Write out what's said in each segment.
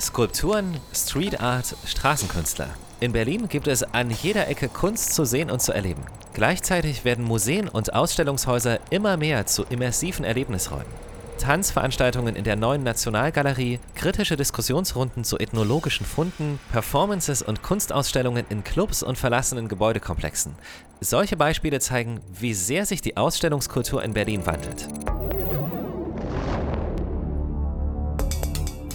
Skulpturen, Street Art, Straßenkünstler. In Berlin gibt es an jeder Ecke Kunst zu sehen und zu erleben. Gleichzeitig werden Museen und Ausstellungshäuser immer mehr zu immersiven Erlebnisräumen. Tanzveranstaltungen in der neuen Nationalgalerie, kritische Diskussionsrunden zu ethnologischen Funden, Performances und Kunstausstellungen in Clubs und verlassenen Gebäudekomplexen. Solche Beispiele zeigen, wie sehr sich die Ausstellungskultur in Berlin wandelt.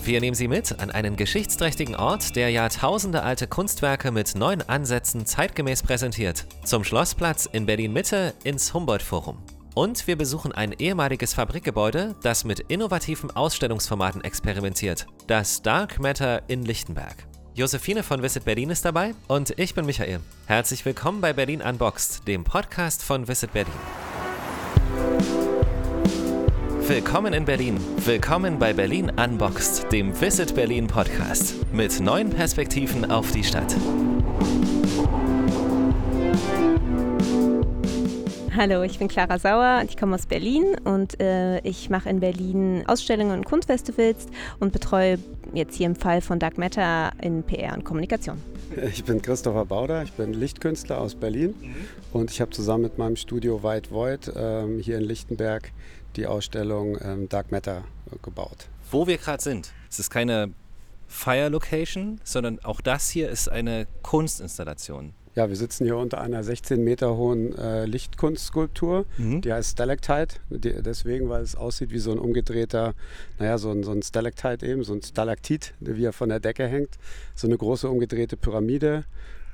Wir nehmen Sie mit an einen geschichtsträchtigen Ort, der jahrtausendealte Kunstwerke mit neuen Ansätzen zeitgemäß präsentiert. Zum Schlossplatz in Berlin-Mitte ins Humboldt-Forum. Und wir besuchen ein ehemaliges Fabrikgebäude, das mit innovativen Ausstellungsformaten experimentiert. Das Dark Matter in Lichtenberg. Josephine von Visit Berlin ist dabei und ich bin Michael. Herzlich willkommen bei Berlin Unboxed, dem Podcast von Visit Berlin. Willkommen in Berlin. Willkommen bei Berlin Unboxed, dem Visit Berlin Podcast. Mit neuen Perspektiven auf die Stadt. Hallo, ich bin Clara Sauer und ich komme aus Berlin und äh, ich mache in Berlin Ausstellungen und Kunstfestivals und betreue jetzt hier im Fall von Dark Matter in PR und Kommunikation. Ich bin Christopher Bauder, ich bin Lichtkünstler aus Berlin mhm. und ich habe zusammen mit meinem Studio White Void ähm, hier in Lichtenberg die Ausstellung ähm, Dark Matter äh, gebaut. Wo wir gerade sind, es ist keine Fire Location, sondern auch das hier ist eine Kunstinstallation. Ja, wir sitzen hier unter einer 16 Meter hohen äh, Lichtkunstskulptur, mhm. die heißt Stalactite, die, deswegen, weil es aussieht wie so ein umgedrehter, naja, so ein, so ein Stalactite eben, so ein Stalaktit, wie er von der Decke hängt. So eine große umgedrehte Pyramide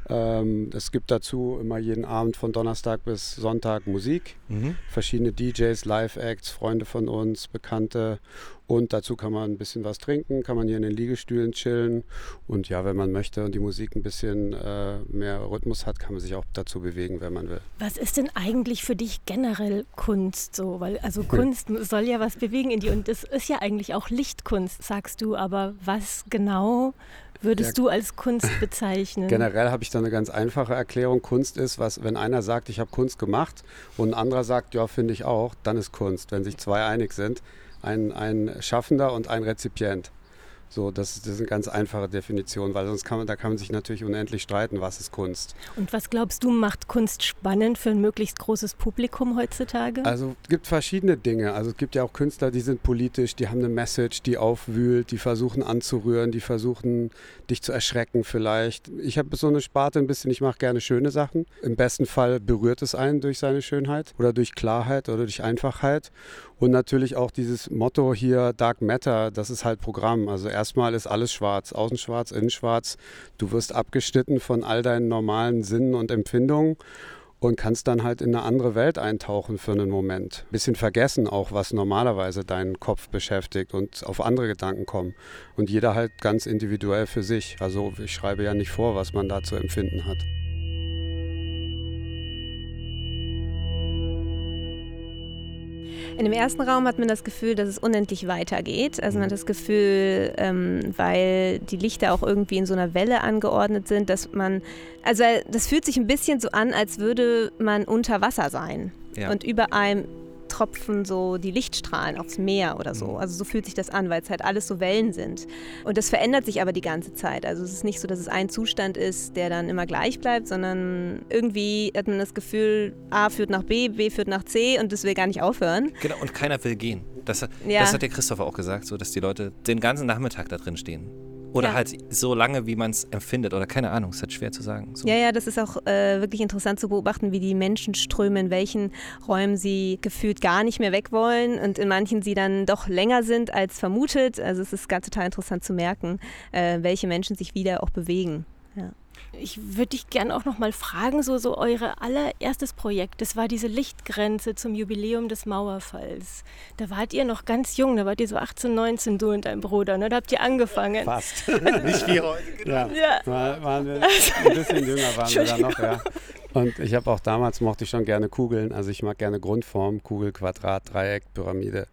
ähm, es gibt dazu immer jeden Abend von Donnerstag bis Sonntag Musik, mhm. verschiedene DJs, Live-Acts, Freunde von uns, Bekannte. Und dazu kann man ein bisschen was trinken, kann man hier in den Liegestühlen chillen. Und ja, wenn man möchte und die Musik ein bisschen äh, mehr Rhythmus hat, kann man sich auch dazu bewegen, wenn man will. Was ist denn eigentlich für dich generell Kunst so? Weil also Kunst soll ja was bewegen in dir und das ist ja eigentlich auch Lichtkunst, sagst du. Aber was genau würdest ja, du als Kunst bezeichnen? Generell habe ich da eine ganz einfache Erklärung. Kunst ist, was, wenn einer sagt, ich habe Kunst gemacht und ein anderer sagt, ja, finde ich auch, dann ist Kunst. Wenn sich zwei einig sind, ein, ein Schaffender und ein Rezipient. So, das, das ist eine ganz einfache Definition, weil sonst kann man, da kann man sich natürlich unendlich streiten, was ist Kunst. Und was glaubst du, macht Kunst spannend für ein möglichst großes Publikum heutzutage? Also es gibt verschiedene Dinge. Also es gibt ja auch Künstler, die sind politisch, die haben eine Message, die aufwühlt, die versuchen anzurühren, die versuchen dich zu erschrecken vielleicht. Ich habe so eine Sparte ein bisschen, ich mache gerne schöne Sachen. Im besten Fall berührt es einen durch seine Schönheit oder durch Klarheit oder durch Einfachheit. Und natürlich auch dieses Motto hier Dark Matter, das ist halt Programm. Also erstmal ist alles schwarz, außen schwarz, innen schwarz. Du wirst abgeschnitten von all deinen normalen Sinnen und Empfindungen und kannst dann halt in eine andere Welt eintauchen für einen Moment. Bisschen vergessen auch, was normalerweise deinen Kopf beschäftigt und auf andere Gedanken kommen. Und jeder halt ganz individuell für sich. Also ich schreibe ja nicht vor, was man da zu empfinden hat. In dem ersten Raum hat man das Gefühl, dass es unendlich weitergeht. Also man hat das Gefühl, ähm, weil die Lichter auch irgendwie in so einer Welle angeordnet sind, dass man, also das fühlt sich ein bisschen so an, als würde man unter Wasser sein. Ja. Und über einem tropfen so die Lichtstrahlen aufs Meer oder so. Mhm. Also so fühlt sich das an, weil es halt alles so Wellen sind. Und das verändert sich aber die ganze Zeit. Also es ist nicht so, dass es ein Zustand ist, der dann immer gleich bleibt, sondern irgendwie hat man das Gefühl, A führt nach B, B führt nach C und das will gar nicht aufhören. Genau, und keiner will gehen. Das, ja. das hat der Christopher auch gesagt, so dass die Leute den ganzen Nachmittag da drin stehen. Oder ja. halt so lange, wie man es empfindet. Oder keine Ahnung, ist halt schwer zu sagen. So. Ja, ja, das ist auch äh, wirklich interessant zu beobachten, wie die Menschenströme, in welchen Räumen sie gefühlt gar nicht mehr weg wollen und in manchen sie dann doch länger sind als vermutet. Also es ist ganz total interessant zu merken, äh, welche Menschen sich wieder auch bewegen. Ich würde dich gerne auch noch mal fragen, so, so euer allererstes Projekt, das war diese Lichtgrenze zum Jubiläum des Mauerfalls. Da wart ihr noch ganz jung, da wart ihr so 18, 19, du und dein Bruder, ne? da habt ihr angefangen. Fast, nicht wie heute. Genau. Ja, ja. waren wir ein bisschen jünger waren wir da noch, ja. Und ich habe auch damals, mochte ich schon gerne Kugeln, also ich mag gerne Grundform, Kugel, Quadrat, Dreieck, Pyramide,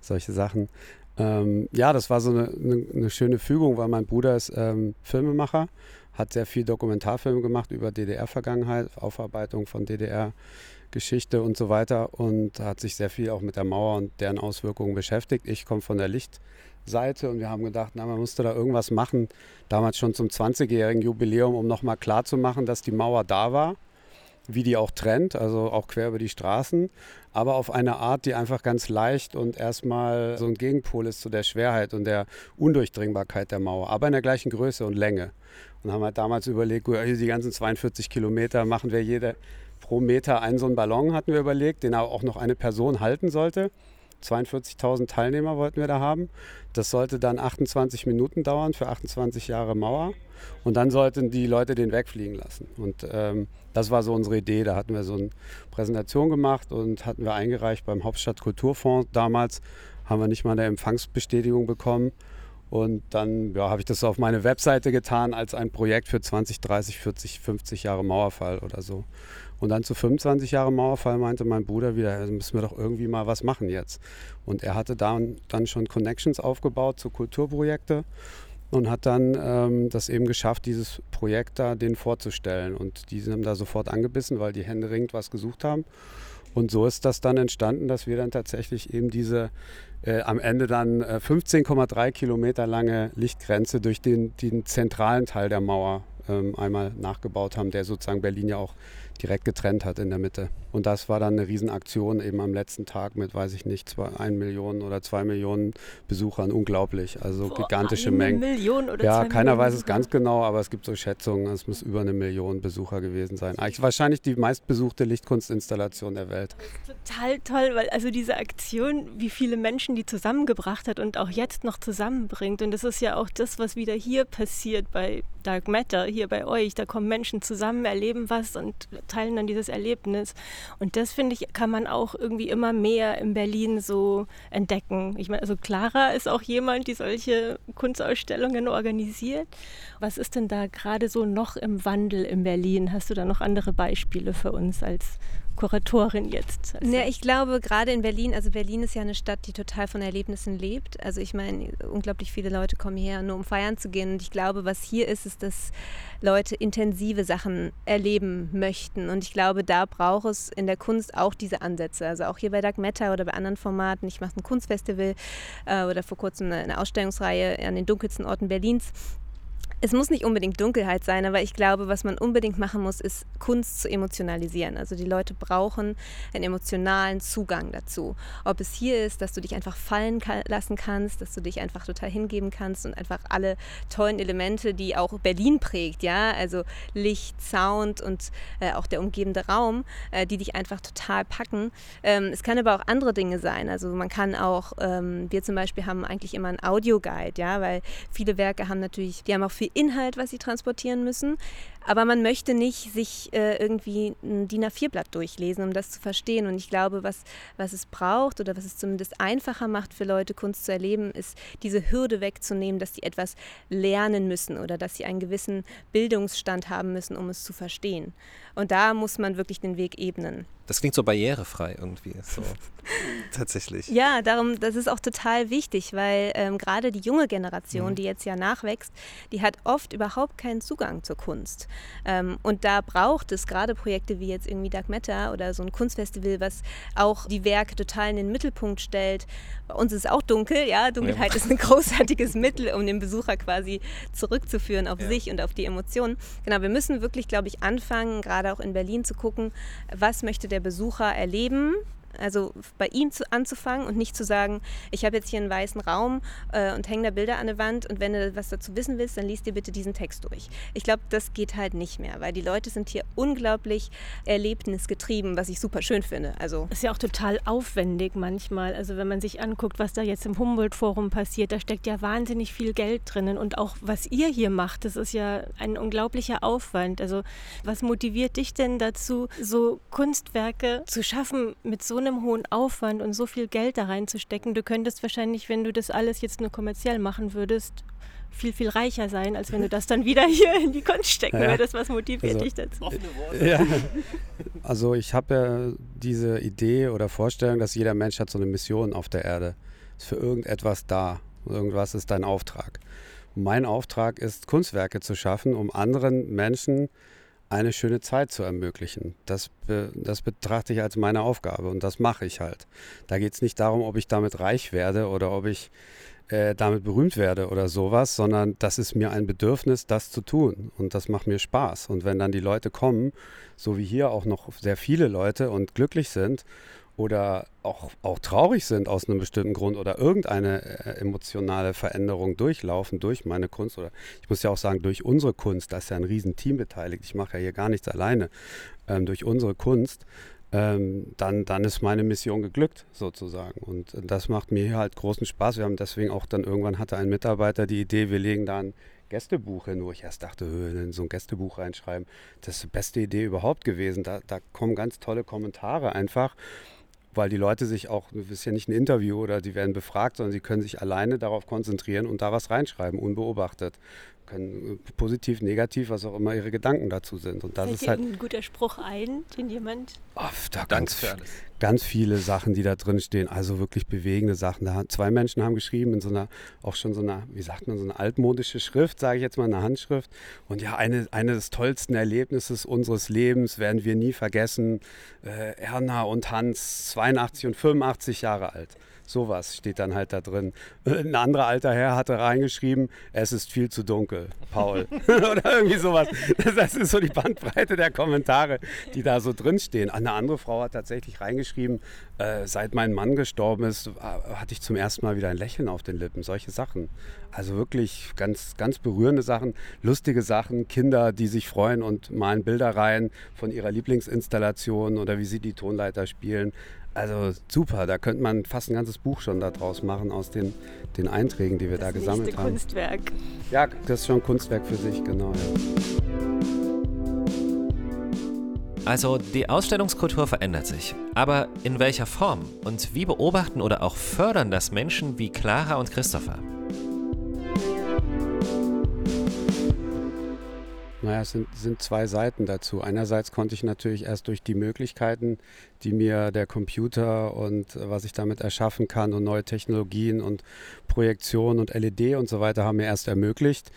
solche Sachen. Ähm, ja, das war so eine, eine, eine, schöne Fügung, weil mein Bruder ist ähm, Filmemacher hat sehr viel Dokumentarfilme gemacht über DDR-Vergangenheit, Aufarbeitung von DDR-Geschichte und so weiter und hat sich sehr viel auch mit der Mauer und deren Auswirkungen beschäftigt. Ich komme von der Lichtseite und wir haben gedacht, na, man musste da irgendwas machen, damals schon zum 20-jährigen Jubiläum, um nochmal klarzumachen, dass die Mauer da war wie die auch trennt, also auch quer über die Straßen, aber auf eine Art, die einfach ganz leicht und erstmal so ein Gegenpol ist zu der Schwerheit und der Undurchdringbarkeit der Mauer, aber in der gleichen Größe und Länge. Und haben halt damals überlegt, die ganzen 42 Kilometer machen wir jede pro Meter einen so einen Ballon, hatten wir überlegt, den auch noch eine Person halten sollte. 42.000 Teilnehmer wollten wir da haben. Das sollte dann 28 Minuten dauern für 28 Jahre Mauer. Und dann sollten die Leute den wegfliegen lassen. Und ähm, das war so unsere Idee. Da hatten wir so eine Präsentation gemacht und hatten wir eingereicht beim Hauptstadtkulturfonds damals. Haben wir nicht mal eine Empfangsbestätigung bekommen. Und dann ja, habe ich das auf meine Webseite getan als ein Projekt für 20, 30, 40, 50 Jahre Mauerfall oder so. Und dann zu 25 Jahre Mauerfall meinte mein Bruder wieder, also müssen wir doch irgendwie mal was machen jetzt. Und er hatte dann, dann schon Connections aufgebaut zu Kulturprojekten und hat dann ähm, das eben geschafft, dieses Projekt da denen vorzustellen. Und die sind da sofort angebissen, weil die Hände ringend was gesucht haben. Und so ist das dann entstanden, dass wir dann tatsächlich eben diese äh, am Ende dann äh, 15,3 Kilometer lange Lichtgrenze durch den, den zentralen Teil der Mauer ähm, einmal nachgebaut haben, der sozusagen Berlin ja auch direkt getrennt hat in der Mitte. Und das war dann eine Riesenaktion eben am letzten Tag mit, weiß ich nicht, zwei, ein Million oder zwei Millionen Besuchern. Unglaublich. Also Boah, gigantische eine Mengen. Million oder ja, keiner Millionen weiß es ganz genau, aber es gibt so Schätzungen, es muss über eine Million Besucher gewesen sein. Eigentlich wahrscheinlich die meistbesuchte Lichtkunstinstallation der Welt. total toll, weil also diese Aktion, wie viele Menschen die zusammengebracht hat und auch jetzt noch zusammenbringt. Und das ist ja auch das, was wieder hier passiert bei Dark Matter, hier bei euch. Da kommen Menschen zusammen, erleben was und teilen dann dieses Erlebnis. Und das finde ich, kann man auch irgendwie immer mehr in Berlin so entdecken. Ich meine, also Clara ist auch jemand, die solche Kunstausstellungen organisiert. Was ist denn da gerade so noch im Wandel in Berlin? Hast du da noch andere Beispiele für uns als Kuratorin jetzt? Also ja, ich glaube, gerade in Berlin, also Berlin ist ja eine Stadt, die total von Erlebnissen lebt. Also ich meine, unglaublich viele Leute kommen her, nur um feiern zu gehen. Und ich glaube, was hier ist, ist, dass Leute intensive Sachen erleben möchten. Und ich glaube, da braucht es in der Kunst auch diese Ansätze. Also auch hier bei Dark Matter oder bei anderen Formaten. Ich mache ein Kunstfestival äh, oder vor kurzem eine, eine Ausstellungsreihe an den dunkelsten Orten Berlins es muss nicht unbedingt Dunkelheit sein, aber ich glaube, was man unbedingt machen muss, ist Kunst zu emotionalisieren. Also die Leute brauchen einen emotionalen Zugang dazu. Ob es hier ist, dass du dich einfach fallen lassen kannst, dass du dich einfach total hingeben kannst und einfach alle tollen Elemente, die auch Berlin prägt, ja, also Licht, Sound und äh, auch der umgebende Raum, äh, die dich einfach total packen. Ähm, es kann aber auch andere Dinge sein. Also man kann auch, ähm, wir zum Beispiel haben eigentlich immer einen Audioguide, ja, weil viele Werke haben natürlich, die haben auch viel Inhalt, was sie transportieren müssen. Aber man möchte nicht sich äh, irgendwie ein DIN A4-Blatt durchlesen, um das zu verstehen. Und ich glaube, was, was es braucht oder was es zumindest einfacher macht für Leute, Kunst zu erleben, ist diese Hürde wegzunehmen, dass sie etwas lernen müssen oder dass sie einen gewissen Bildungsstand haben müssen, um es zu verstehen. Und da muss man wirklich den Weg ebnen. Das klingt so barrierefrei irgendwie. So. Tatsächlich. Ja, darum, das ist auch total wichtig, weil ähm, gerade die junge Generation, mhm. die jetzt ja nachwächst, die hat oft überhaupt keinen Zugang zur Kunst. Ähm, und da braucht es gerade Projekte wie jetzt irgendwie Dark Matter oder so ein Kunstfestival, was auch die Werke total in den Mittelpunkt stellt. Bei uns ist es auch dunkel, ja. Dunkelheit ja. ist ein großartiges Mittel, um den Besucher quasi zurückzuführen auf ja. sich und auf die Emotionen. Genau, wir müssen wirklich, glaube ich, anfangen, gerade auch in Berlin zu gucken, was möchte der Besucher erleben also bei ihm zu, anzufangen und nicht zu sagen, ich habe jetzt hier einen weißen Raum äh, und hänge da Bilder an der Wand und wenn du was dazu wissen willst, dann liest dir bitte diesen Text durch. Ich glaube, das geht halt nicht mehr, weil die Leute sind hier unglaublich erlebnisgetrieben, was ich super schön finde. Also ist ja auch total aufwendig manchmal. Also wenn man sich anguckt, was da jetzt im Humboldt-Forum passiert, da steckt ja wahnsinnig viel Geld drinnen und auch was ihr hier macht, das ist ja ein unglaublicher Aufwand. Also was motiviert dich denn dazu, so Kunstwerke zu schaffen mit so einem hohen Aufwand und so viel Geld da reinzustecken. Du könntest wahrscheinlich, wenn du das alles jetzt nur kommerziell machen würdest, viel, viel reicher sein, als wenn du das dann wieder hier in die Kunst stecken ja. würdest. Was motiviert also, dich dazu? Ja. Also ich habe ja diese Idee oder Vorstellung, dass jeder Mensch hat so eine Mission auf der Erde. Ist für irgendetwas da. Irgendwas ist dein Auftrag. Mein Auftrag ist, Kunstwerke zu schaffen, um anderen Menschen eine schöne Zeit zu ermöglichen. Das, das betrachte ich als meine Aufgabe und das mache ich halt. Da geht es nicht darum, ob ich damit reich werde oder ob ich äh, damit berühmt werde oder sowas, sondern das ist mir ein Bedürfnis, das zu tun und das macht mir Spaß. Und wenn dann die Leute kommen, so wie hier auch noch sehr viele Leute und glücklich sind oder auch, auch traurig sind aus einem bestimmten Grund oder irgendeine äh, emotionale Veränderung durchlaufen durch meine Kunst oder ich muss ja auch sagen, durch unsere Kunst, da ist ja ein Riesenteam beteiligt, ich mache ja hier gar nichts alleine, ähm, durch unsere Kunst, ähm, dann, dann ist meine Mission geglückt sozusagen und das macht mir hier halt großen Spaß. Wir haben deswegen auch dann irgendwann hatte ein Mitarbeiter die Idee, wir legen da ein Gästebuch hin, wo ich erst dachte, in so ein Gästebuch reinschreiben, das ist die beste Idee überhaupt gewesen. Da, da kommen ganz tolle Kommentare einfach weil die Leute sich auch, das ist ja nicht ein Interview oder die werden befragt, sondern sie können sich alleine darauf konzentrieren und da was reinschreiben, unbeobachtet können positiv, negativ, was auch immer ihre Gedanken dazu sind. Und das Fällt ist halt ein guter Spruch ein, den jemand. Oh, da ganz, für alles. ganz viele Sachen, die da drin stehen, also wirklich bewegende Sachen. Da zwei Menschen haben geschrieben in so einer, auch schon so einer, wie sagt man, so eine altmodische Schrift, sage ich jetzt mal, eine Handschrift. Und ja, eine, eine des tollsten Erlebnisses unseres Lebens werden wir nie vergessen. Äh, Erna und Hans, 82 und 85 Jahre alt. Sowas steht dann halt da drin. Ein anderer alter Herr hatte reingeschrieben, es ist viel zu dunkel, Paul. Oder irgendwie sowas. Das ist so die Bandbreite der Kommentare, die da so drinstehen. Eine andere Frau hat tatsächlich reingeschrieben, äh, seit mein Mann gestorben ist, hatte ich zum ersten Mal wieder ein Lächeln auf den Lippen. Solche Sachen. Also wirklich ganz, ganz berührende Sachen, lustige Sachen, Kinder, die sich freuen und malen Bilder rein von ihrer Lieblingsinstallation oder wie sie die Tonleiter spielen. Also super, da könnte man fast ein ganzes Buch schon daraus machen aus den, den Einträgen, die wir das da gesammelt haben. Kunstwerk. Ja, das ist schon ein Kunstwerk für sich, genau. Ja. Also die Ausstellungskultur verändert sich. Aber in welcher Form? Und wie beobachten oder auch fördern das Menschen wie Clara und Christopher? Naja, es sind, sind zwei Seiten dazu. Einerseits konnte ich natürlich erst durch die Möglichkeiten, die mir der Computer und äh, was ich damit erschaffen kann und neue Technologien und Projektion und LED und so weiter haben mir erst ermöglicht,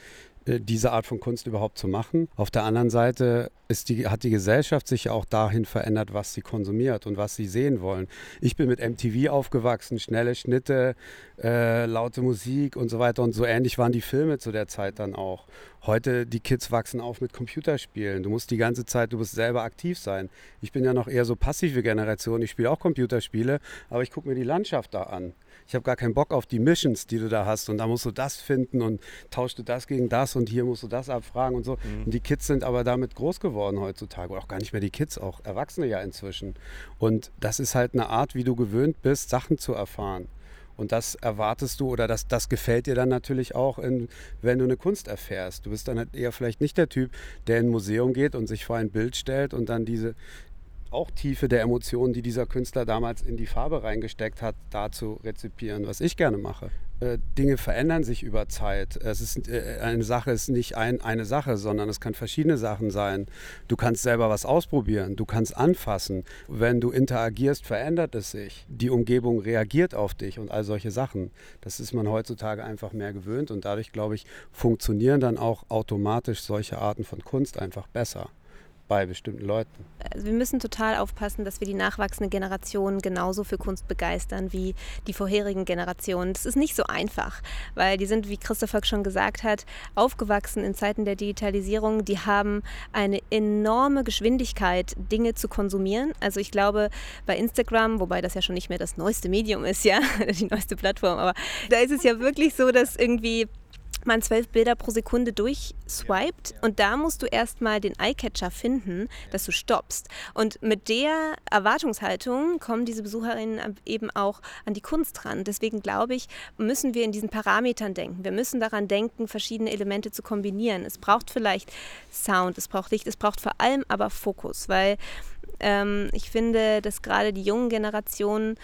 diese Art von Kunst überhaupt zu machen. Auf der anderen Seite die, hat die Gesellschaft sich auch dahin verändert, was sie konsumiert und was sie sehen wollen. Ich bin mit MTV aufgewachsen, schnelle Schnitte, äh, laute Musik und so weiter und so ähnlich waren die Filme zu der Zeit dann auch. Heute, die Kids wachsen auf mit Computerspielen. Du musst die ganze Zeit, du musst selber aktiv sein. Ich bin ja noch eher so passive Generation. Ich spiele auch Computerspiele, aber ich gucke mir die Landschaft da an ich habe gar keinen Bock auf die Missions, die du da hast und da musst du das finden und tauschst du das gegen das und hier musst du das abfragen und so. Mhm. Und die Kids sind aber damit groß geworden heutzutage oder auch gar nicht mehr die Kids, auch Erwachsene ja inzwischen. Und das ist halt eine Art, wie du gewöhnt bist, Sachen zu erfahren. Und das erwartest du oder das, das gefällt dir dann natürlich auch, in, wenn du eine Kunst erfährst. Du bist dann halt eher vielleicht nicht der Typ, der in ein Museum geht und sich vor ein Bild stellt und dann diese, auch Tiefe der Emotionen, die dieser Künstler damals in die Farbe reingesteckt hat, da zu rezipieren, was ich gerne mache. Äh, Dinge verändern sich über Zeit. Es ist, äh, eine Sache ist nicht ein, eine Sache, sondern es kann verschiedene Sachen sein. Du kannst selber was ausprobieren, du kannst anfassen. Wenn du interagierst, verändert es sich. Die Umgebung reagiert auf dich und all solche Sachen. Das ist man heutzutage einfach mehr gewöhnt und dadurch, glaube ich, funktionieren dann auch automatisch solche Arten von Kunst einfach besser bei bestimmten Leuten. Also wir müssen total aufpassen, dass wir die nachwachsende Generation genauso für Kunst begeistern wie die vorherigen Generationen. Das ist nicht so einfach, weil die sind, wie Christopher schon gesagt hat, aufgewachsen in Zeiten der Digitalisierung. Die haben eine enorme Geschwindigkeit, Dinge zu konsumieren. Also ich glaube, bei Instagram, wobei das ja schon nicht mehr das neueste Medium ist, ja, die neueste Plattform, aber da ist es ja wirklich so, dass irgendwie man zwölf Bilder pro Sekunde durchswiped und da musst du erstmal den Eyecatcher finden, dass du stoppst. Und mit der Erwartungshaltung kommen diese Besucherinnen eben auch an die Kunst ran. Deswegen glaube ich, müssen wir in diesen Parametern denken. Wir müssen daran denken, verschiedene Elemente zu kombinieren. Es braucht vielleicht Sound, es braucht Licht, es braucht vor allem aber Fokus, weil ähm, ich finde, dass gerade die jungen Generationen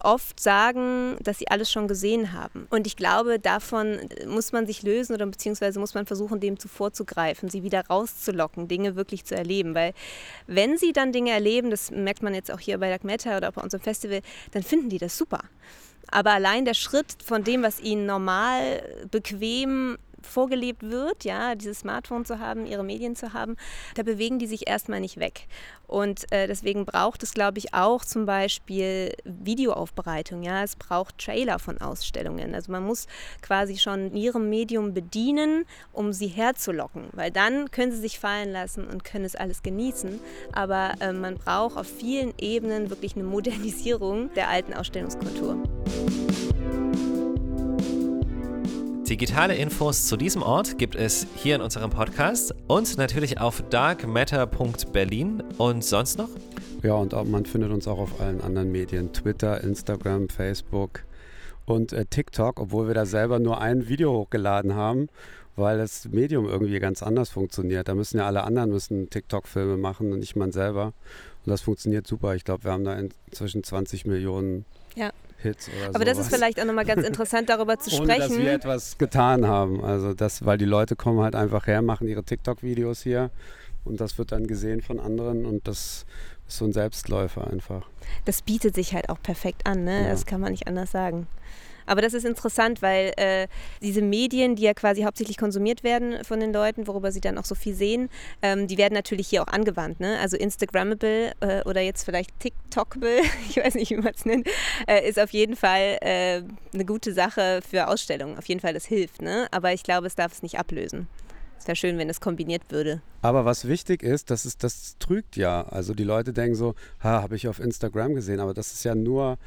oft sagen, dass sie alles schon gesehen haben. Und ich glaube, davon muss man sich lösen oder beziehungsweise muss man versuchen, dem zuvorzugreifen, sie wieder rauszulocken, Dinge wirklich zu erleben. Weil wenn sie dann Dinge erleben, das merkt man jetzt auch hier bei Dark Matter oder bei unserem Festival, dann finden die das super. Aber allein der Schritt von dem, was ihnen normal, bequem vorgelebt wird, ja, dieses Smartphone zu haben, ihre Medien zu haben, da bewegen die sich erstmal nicht weg. Und äh, deswegen braucht es, glaube ich, auch zum Beispiel Videoaufbereitung. Ja, es braucht Trailer von Ausstellungen. Also man muss quasi schon ihrem Medium bedienen, um sie herzulocken, weil dann können sie sich fallen lassen und können es alles genießen. Aber äh, man braucht auf vielen Ebenen wirklich eine Modernisierung der alten Ausstellungskultur. Digitale Infos zu diesem Ort gibt es hier in unserem Podcast und natürlich auf darkmatter.berlin und sonst noch? Ja, und auch, man findet uns auch auf allen anderen Medien, Twitter, Instagram, Facebook und äh, TikTok, obwohl wir da selber nur ein Video hochgeladen haben, weil das Medium irgendwie ganz anders funktioniert. Da müssen ja alle anderen müssen TikTok-Filme machen und nicht man selber. Und das funktioniert super. Ich glaube, wir haben da inzwischen 20 Millionen ja. Hits oder Aber sowas. das ist vielleicht auch nochmal ganz interessant, darüber zu Ohne, sprechen. dass wir etwas getan haben. Also das, weil die Leute kommen halt einfach her, machen ihre TikTok-Videos hier und das wird dann gesehen von anderen und das ist so ein Selbstläufer einfach. Das bietet sich halt auch perfekt an, ne? Ja. Das kann man nicht anders sagen. Aber das ist interessant, weil äh, diese Medien, die ja quasi hauptsächlich konsumiert werden von den Leuten, worüber sie dann auch so viel sehen, ähm, die werden natürlich hier auch angewandt. Ne? Also Instagrammable äh, oder jetzt vielleicht TikTokable, ich weiß nicht, wie man es nennt, äh, ist auf jeden Fall äh, eine gute Sache für Ausstellungen. Auf jeden Fall, das hilft. Ne? Aber ich glaube, es darf es nicht ablösen. Es wäre schön, wenn es kombiniert würde. Aber was wichtig ist, das, ist, das trügt ja. Also die Leute denken so, ha, habe ich auf Instagram gesehen, aber das ist ja nur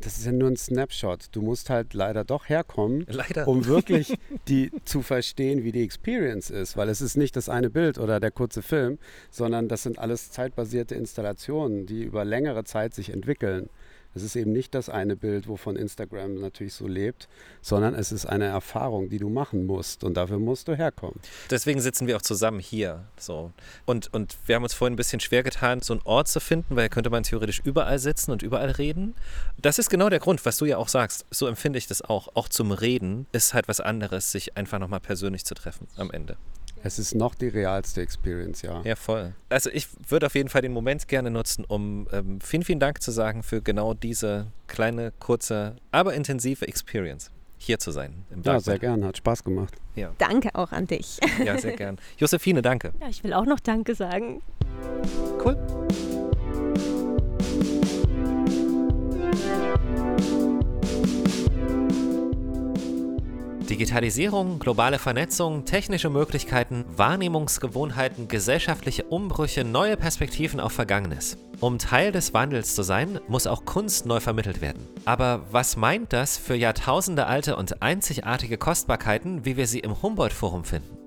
das ist ja nur ein Snapshot. Du musst halt leider doch herkommen, leider. um wirklich die zu verstehen, wie die Experience ist. Weil es ist nicht das eine Bild oder der kurze Film, sondern das sind alles zeitbasierte Installationen, die über längere Zeit sich entwickeln. Es ist eben nicht das eine Bild, wovon Instagram natürlich so lebt, sondern es ist eine Erfahrung, die du machen musst und dafür musst du herkommen. Deswegen sitzen wir auch zusammen hier. So. Und, und wir haben uns vorhin ein bisschen schwer getan, so einen Ort zu finden, weil könnte man theoretisch überall sitzen und überall reden. Das ist genau der Grund, was du ja auch sagst. So empfinde ich das auch. Auch zum Reden ist halt was anderes, sich einfach nochmal persönlich zu treffen am Ende. Es ist noch die realste Experience, ja. Ja, voll. Also ich würde auf jeden Fall den Moment gerne nutzen, um ähm, vielen, vielen Dank zu sagen für genau diese kleine, kurze, aber intensive Experience hier zu sein. ja, sehr gern. Hat Spaß gemacht. Ja. Danke auch an dich. Ja, sehr gern. Josephine, danke. Ja, ich will auch noch Danke sagen. Cool. Digitalisierung, globale Vernetzung, technische Möglichkeiten, Wahrnehmungsgewohnheiten, gesellschaftliche Umbrüche, neue Perspektiven auf Vergangenes. Um Teil des Wandels zu sein, muss auch Kunst neu vermittelt werden. Aber was meint das für Jahrtausende alte und einzigartige Kostbarkeiten, wie wir sie im Humboldt-Forum finden?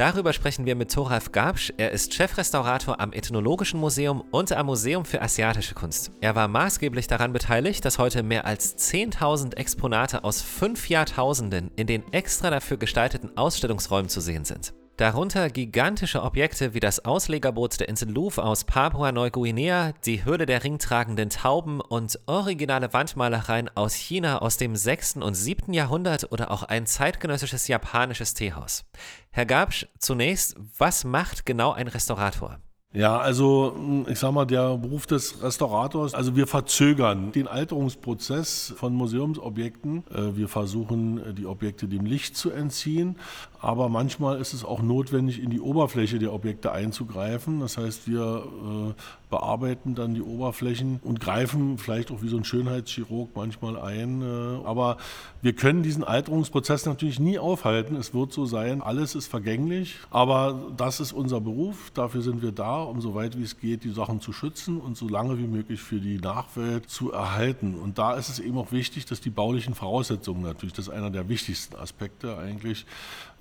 Darüber sprechen wir mit Thoralf Gabsch. Er ist Chefrestaurator am Ethnologischen Museum und am Museum für Asiatische Kunst. Er war maßgeblich daran beteiligt, dass heute mehr als 10.000 Exponate aus fünf Jahrtausenden in den extra dafür gestalteten Ausstellungsräumen zu sehen sind. Darunter gigantische Objekte wie das Auslegerboot der Insel Louvre aus Papua-Neuguinea, die Höhle der ringtragenden Tauben und originale Wandmalereien aus China aus dem 6. und 7. Jahrhundert oder auch ein zeitgenössisches japanisches Teehaus. Herr Gabsch, zunächst, was macht genau ein Restaurator? Ja, also ich sag mal, der Beruf des Restaurators, also wir verzögern den Alterungsprozess von Museumsobjekten. Äh, wir versuchen, die Objekte dem Licht zu entziehen, aber manchmal ist es auch notwendig, in die Oberfläche der Objekte einzugreifen. Das heißt, wir äh, bearbeiten dann die Oberflächen und greifen vielleicht auch wie so ein Schönheitschirurg manchmal ein. Äh, aber wir können diesen Alterungsprozess natürlich nie aufhalten. Es wird so sein, alles ist vergänglich, aber das ist unser Beruf. Dafür sind wir da, um so weit wie es geht, die Sachen zu schützen und so lange wie möglich für die Nachwelt zu erhalten. Und da ist es eben auch wichtig, dass die baulichen Voraussetzungen natürlich, das ist einer der wichtigsten Aspekte eigentlich,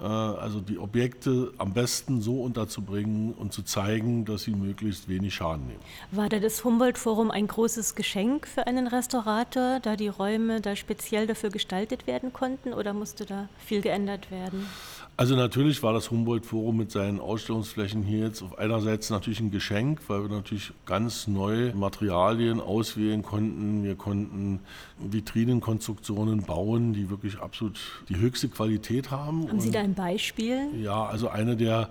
also die Objekte am besten so unterzubringen und zu zeigen, dass sie möglichst wenig Schaden nehmen. War da das Humboldt-Forum ein großes Geschenk für einen Restaurator, da die Räume da speziell dafür gestaltet werden konnten oder musste da viel geändert werden? Also natürlich war das Humboldt-Forum mit seinen Ausstellungsflächen hier jetzt auf einerseits natürlich ein Geschenk, weil wir natürlich ganz neue Materialien auswählen konnten. Wir konnten Vitrinenkonstruktionen bauen, die wirklich absolut die höchste Qualität haben. Haben Sie da ein Beispiel? Ja, also eine der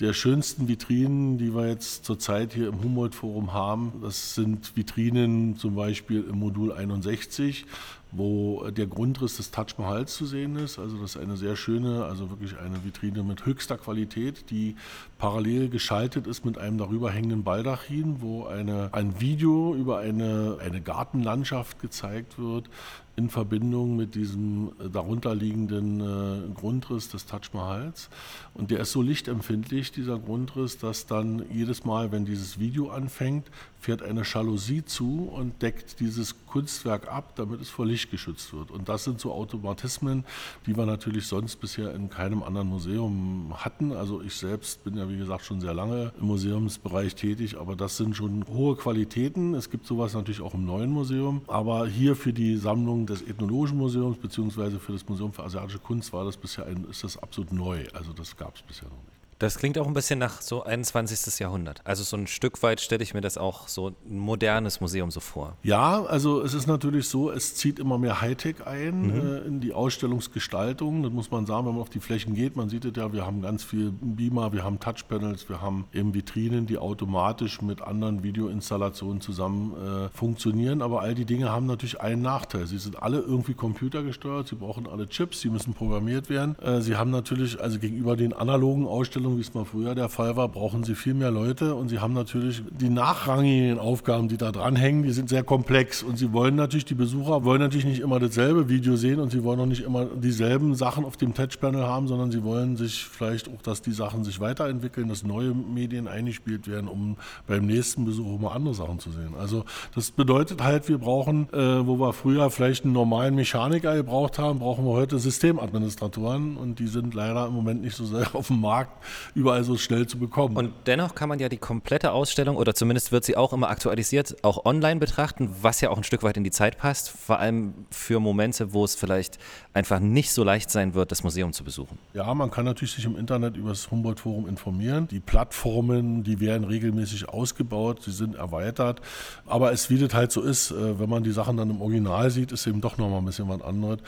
der schönsten Vitrinen, die wir jetzt zurzeit hier im Humboldt-Forum haben. Das sind Vitrinen zum Beispiel im Modul 61, wo der Grundriss des Taj Mahals zu sehen ist. Also das ist eine sehr schöne, also wirklich eine Vitrine mit höchster Qualität, die parallel geschaltet ist mit einem darüber hängenden Baldachin, wo eine, ein Video über eine, eine Gartenlandschaft gezeigt wird, in Verbindung mit diesem äh, darunterliegenden äh, Grundriss des Taj Mahals. Und der ist so lichtempfindlich, dieser Grundriss, dass dann jedes Mal, wenn dieses Video anfängt, fährt eine Jalousie zu und deckt dieses Kunstwerk ab, damit es vor Licht geschützt wird. Und das sind so Automatismen, die wir natürlich sonst bisher in keinem anderen Museum hatten. Also ich selbst bin ja, wie gesagt, schon sehr lange im Museumsbereich tätig, aber das sind schon hohe Qualitäten. Es gibt sowas natürlich auch im neuen Museum. Aber hier für die Sammlung des Ethnologischen Museums beziehungsweise für das Museum für asiatische Kunst war das bisher ein, ist das absolut neu. Also das gab es bisher noch nicht. Das klingt auch ein bisschen nach so 21. Jahrhundert. Also so ein Stück weit stelle ich mir das auch so ein modernes Museum so vor. Ja, also es ist natürlich so, es zieht immer mehr Hightech ein mhm. äh, in die Ausstellungsgestaltung. Das muss man sagen, wenn man auf die Flächen geht. Man sieht es ja, wir haben ganz viel Beamer, wir haben Touchpanels, wir haben eben Vitrinen, die automatisch mit anderen Videoinstallationen zusammen äh, funktionieren. Aber all die Dinge haben natürlich einen Nachteil. Sie sind alle irgendwie computergesteuert, sie brauchen alle Chips, sie müssen programmiert werden. Äh, sie haben natürlich, also gegenüber den analogen Ausstellungen, Ausstellung, wie es mal früher der Fall war, brauchen sie viel mehr Leute. Und sie haben natürlich die nachrangigen Aufgaben, die da dranhängen, die sind sehr komplex. Und sie wollen natürlich, die Besucher wollen natürlich nicht immer dasselbe Video sehen. Und sie wollen auch nicht immer dieselben Sachen auf dem Touchpanel haben, sondern sie wollen sich vielleicht auch, dass die Sachen sich weiterentwickeln, dass neue Medien eingespielt werden, um beim nächsten Besuch immer andere Sachen zu sehen. Also das bedeutet halt, wir brauchen, äh, wo wir früher vielleicht einen normalen Mechaniker gebraucht haben, brauchen wir heute Systemadministratoren. Und die sind leider im Moment nicht so sehr auf dem Markt, überall so schnell zu bekommen. Und dennoch kann man ja die komplette Ausstellung oder zumindest wird sie auch immer aktualisiert, auch online betrachten, was ja auch ein Stück weit in die Zeit passt, vor allem für Momente, wo es vielleicht einfach nicht so leicht sein wird, das Museum zu besuchen. Ja, man kann natürlich sich im Internet über das Humboldt-Forum informieren. Die Plattformen, die werden regelmäßig ausgebaut, sie sind erweitert. Aber es, wie das halt so ist, äh, wenn man die Sachen dann im Original sieht, ist eben doch nochmal ein bisschen was anderes,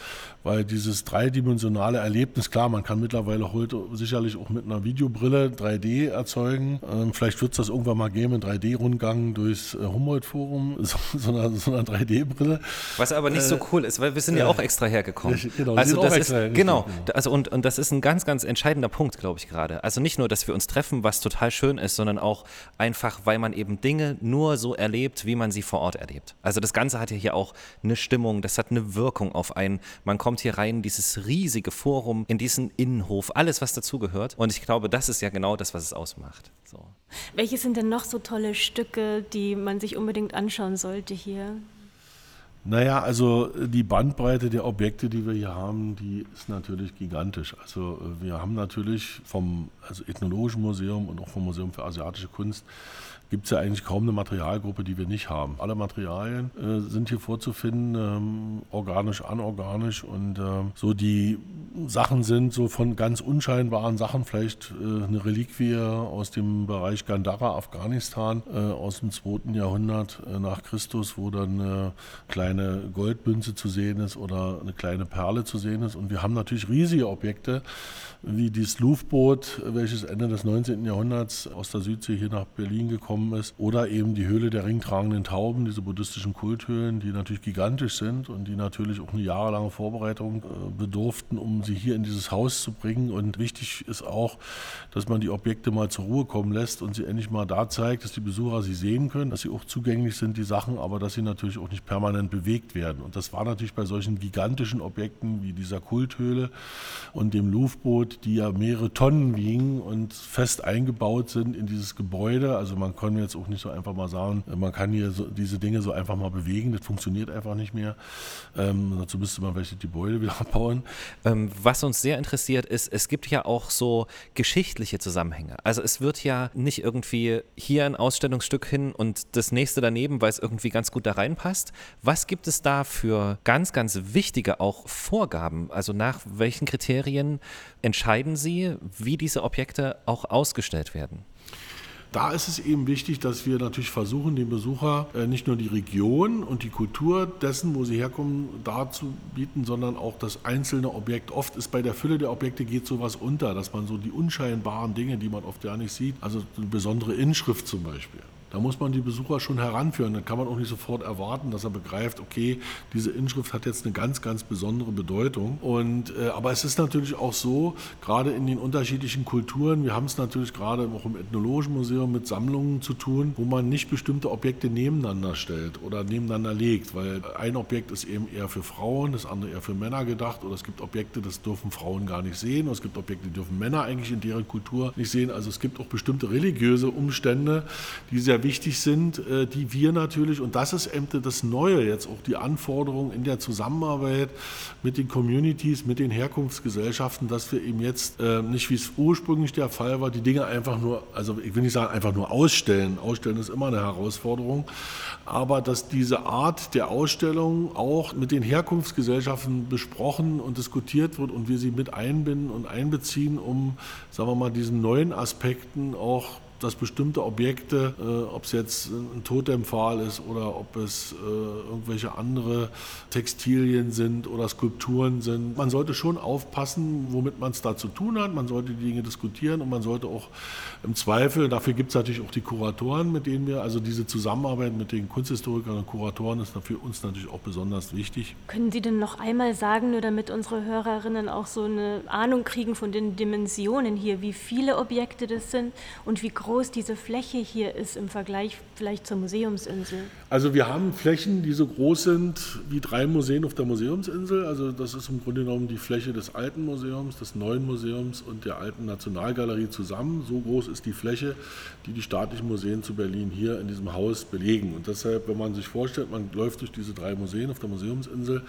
weil dieses dreidimensionale Erlebnis, klar, man kann mittlerweile heute sicherlich auch mit einer Video Videobrille 3D erzeugen. Ähm, vielleicht wird es das irgendwann mal geben, ein 3D-Rundgang durchs äh, Humboldt-Forum, so, so, einer, so einer 3D-Brille. Was aber nicht äh, so cool ist, weil wir sind ja, ja auch extra hergekommen. Genau, also das ist, genau, also und, und das ist ein ganz, ganz entscheidender Punkt, glaube ich gerade. Also nicht nur, dass wir uns treffen, was total schön ist, sondern auch einfach, weil man eben Dinge nur so erlebt, wie man sie vor Ort erlebt. Also das Ganze hat ja hier auch eine Stimmung, das hat eine Wirkung auf einen. Man kommt hier rein, dieses riesige Forum, in diesen Innenhof, alles, was dazugehört. Und ich glaube, glaube, das ist ja genau das, was es ausmacht. So. Welche sind denn noch so tolle Stücke, die man sich unbedingt anschauen sollte hier? Naja, also die Bandbreite der Objekte, die wir hier haben, die ist natürlich gigantisch. Also wir haben natürlich vom also Ethnologischen Museum und auch vom Museum für asiatische Kunst gibt es ja eigentlich kaum eine Materialgruppe, die wir nicht haben. Alle Materialien äh, sind hier vorzufinden, ähm, organisch, anorganisch und äh, so die Sachen sind so von ganz unscheinbaren Sachen, vielleicht äh, eine Reliquie aus dem Bereich Gandhara, Afghanistan, äh, aus dem 2. Jahrhundert äh, nach Christus, wo dann eine kleine Goldmünze zu sehen ist oder eine kleine Perle zu sehen ist. Und wir haben natürlich riesige Objekte, wie dieses Luftboot, welches Ende des 19. Jahrhunderts aus der Südsee hier nach Berlin gekommen ist, oder eben die Höhle der ringtragenden Tauben, diese buddhistischen Kulthöhlen, die natürlich gigantisch sind und die natürlich auch eine jahrelange Vorbereitung äh, bedurften, um sie hier in dieses Haus zu bringen. Und wichtig ist auch, dass man die Objekte mal zur Ruhe kommen lässt und sie endlich mal da zeigt, dass die Besucher sie sehen können, dass sie auch zugänglich sind, die Sachen, aber dass sie natürlich auch nicht permanent bewegt werden. Und das war natürlich bei solchen gigantischen Objekten wie dieser Kulthöhle und dem Luftboot Boot, die ja mehrere Tonnen wiegen und fest eingebaut sind in dieses Gebäude. Also man kann jetzt auch nicht so einfach mal sagen, man kann hier so diese Dinge so einfach mal bewegen. Das funktioniert einfach nicht mehr. Ähm, dazu müsste man die Gebäude wieder abbauen. Ähm, was uns sehr interessiert ist, es gibt ja auch so geschichtliche Zusammenhänge. Also es wird ja nicht irgendwie hier ein Ausstellungsstück hin und das nächste daneben, weil es irgendwie ganz gut da reinpasst. Was gibt es da für ganz, ganz wichtige auch Vorgaben? Also nach welchen Kriterien entscheiden Sie, wie diese Objekte auch ausgestellt werden? Da ist es eben wichtig, dass wir natürlich versuchen, dem Besucher äh, nicht nur die Region und die Kultur dessen, wo sie herkommen, darzubieten, sondern auch das einzelne Objekt. Oft ist bei der Fülle der Objekte geht sowas unter, dass man so die unscheinbaren Dinge, die man oft ja nicht sieht, also eine besondere Inschrift zum Beispiel. Da muss man die Besucher schon heranführen. Dann kann man auch nicht sofort erwarten, dass er begreift, okay, diese Inschrift hat jetzt eine ganz, ganz besondere Bedeutung. Und, äh, aber es ist natürlich auch so, gerade in den unterschiedlichen Kulturen, wir haben es natürlich gerade auch im Ethnologischen Museum mit Sammlungen zu tun, wo man nicht bestimmte Objekte nebeneinander stellt oder nebeneinander legt, weil ein Objekt ist eben eher für Frauen, das andere eher für Männer gedacht oder es gibt Objekte, das dürfen Frauen gar nicht sehen oder es gibt Objekte, die dürfen Männer eigentlich in deren Kultur nicht sehen. Also es gibt auch bestimmte religiöse Umstände, die sehr sehr wichtig sind, äh, die wir natürlich, und das ist eben das Neue jetzt, auch die Anforderungen in der Zusammenarbeit mit den Communities, mit den Herkunftsgesellschaften, dass wir eben jetzt äh, nicht, wie es ursprünglich der Fall war, die Dinge einfach nur, also ich will nicht sagen einfach nur ausstellen, ausstellen ist immer eine Herausforderung, aber dass diese Art der Ausstellung auch mit den Herkunftsgesellschaften besprochen und diskutiert wird und wir sie mit einbinden und einbeziehen, um, sagen wir mal, diesen neuen Aspekten auch dass bestimmte Objekte, äh, ob es jetzt ein Totempfahl ist oder ob es äh, irgendwelche andere Textilien sind oder Skulpturen sind, man sollte schon aufpassen, womit man es da zu tun hat. Man sollte die Dinge diskutieren und man sollte auch im Zweifel, dafür gibt es natürlich auch die Kuratoren, mit denen wir, also diese Zusammenarbeit mit den Kunsthistorikern und Kuratoren ist für uns natürlich auch besonders wichtig. Können Sie denn noch einmal sagen, nur damit unsere Hörerinnen auch so eine Ahnung kriegen von den Dimensionen hier, wie viele Objekte das sind und wie groß groß diese Fläche hier ist im Vergleich vielleicht zur Museumsinsel? Also wir haben Flächen, die so groß sind wie drei Museen auf der Museumsinsel. Also das ist im Grunde genommen die Fläche des alten Museums, des neuen Museums und der alten Nationalgalerie zusammen. So groß ist die Fläche, die die staatlichen Museen zu Berlin hier in diesem Haus belegen. Und deshalb, wenn man sich vorstellt, man läuft durch diese drei Museen auf der Museumsinsel,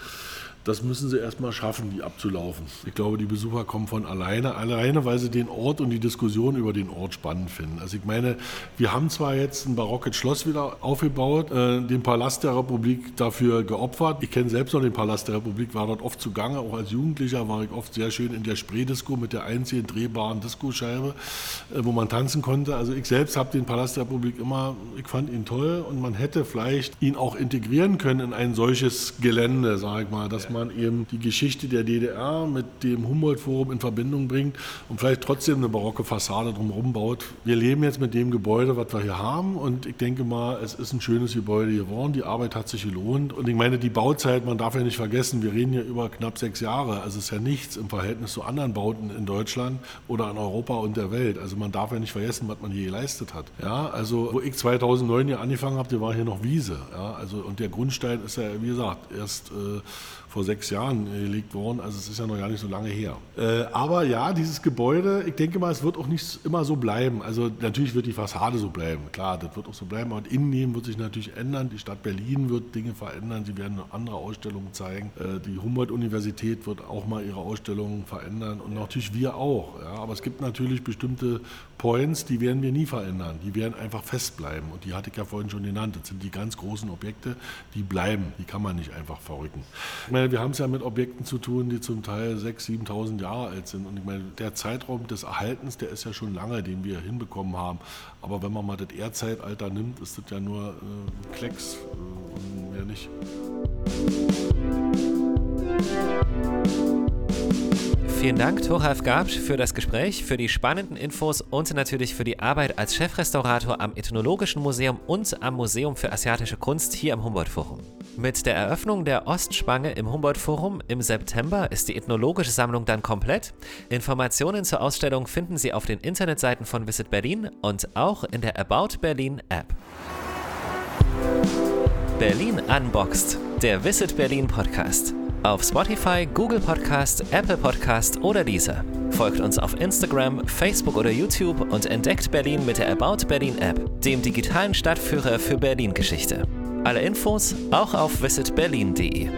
das müssen sie erstmal schaffen, die abzulaufen. Ich glaube, die Besucher kommen von alleine, alleine, weil sie den Ort und die Diskussion über den Ort spannend finden. Also ich meine, wir haben zwar jetzt ein barockes Schloss wieder aufgebaut, äh, den Palast der Republik dafür geopfert. Ich kenne selbst noch den Palast der Republik, war dort oft zugange. Auch als Jugendlicher war ich oft sehr schön in der Spreedisco mit der einzigen drehbaren Diskoscheibe, äh, wo man tanzen konnte. Also ich selbst habe den Palast der Republik immer, ich fand ihn toll und man hätte vielleicht ihn auch integrieren können in ein solches Gelände, sage ich mal, dass man eben die Geschichte der DDR mit dem Humboldt-Forum in Verbindung bringt und vielleicht trotzdem eine barocke Fassade drumherum baut. Wir leben jetzt mit dem Gebäude, was wir hier haben und ich denke mal, es ist ein schönes Gebäude geworden. Die Arbeit hat sich gelohnt und ich meine, die Bauzeit, man darf ja nicht vergessen, wir reden hier über knapp sechs Jahre. Also es ist ja nichts im Verhältnis zu anderen Bauten in Deutschland oder in Europa und der Welt. Also man darf ja nicht vergessen, was man hier geleistet hat. Ja, also wo ich 2009 hier angefangen habe, der war hier noch Wiese. Ja, also und der Grundstein ist ja, wie gesagt, erst äh, vor sechs Jahren gelegt worden. Also es ist ja noch gar nicht so lange her. Äh, aber ja, dieses Gebäude, ich denke mal, es wird auch nicht immer so bleiben. Also natürlich wird die Fassade so bleiben. Klar, das wird auch so bleiben. Aber innen wird sich natürlich ändern. Die Stadt Berlin wird Dinge verändern. Sie werden andere Ausstellungen zeigen. Äh, die Humboldt-Universität wird auch mal ihre Ausstellungen verändern. Und natürlich wir auch. Ja. Aber es gibt natürlich bestimmte Points, die werden wir nie verändern. Die werden einfach festbleiben. Und die hatte ich ja vorhin schon genannt. Das sind die ganz großen Objekte, die bleiben. Die kann man nicht einfach verrücken. Ich meine, wir haben es ja mit Objekten zu tun, die zum Teil 6.000, 7.000 Jahre alt sind. Und ich meine, der Zeitraum des Erhaltens, der ist ja schon lange, den wir hinbekommen haben. Aber wenn man mal das Erdzeitalter nimmt, ist das ja nur äh, Klecks äh, und mehr nicht. Vielen Dank, Thoralf Gabsch, für das Gespräch, für die spannenden Infos und natürlich für die Arbeit als Chefrestaurator am Ethnologischen Museum und am Museum für asiatische Kunst hier am Humboldt-Forum. Mit der Eröffnung der Ostspange im Humboldt-Forum im September ist die ethnologische Sammlung dann komplett. Informationen zur Ausstellung finden Sie auf den Internetseiten von Visit Berlin und auch in der About Berlin App. Berlin Unboxed, der Visit Berlin Podcast. Auf Spotify, Google Podcast, Apple Podcast oder dieser. Folgt uns auf Instagram, Facebook oder YouTube und entdeckt Berlin mit der About Berlin App, dem digitalen Stadtführer für Berlin-Geschichte. Alle Infos auch auf visitberlin.de.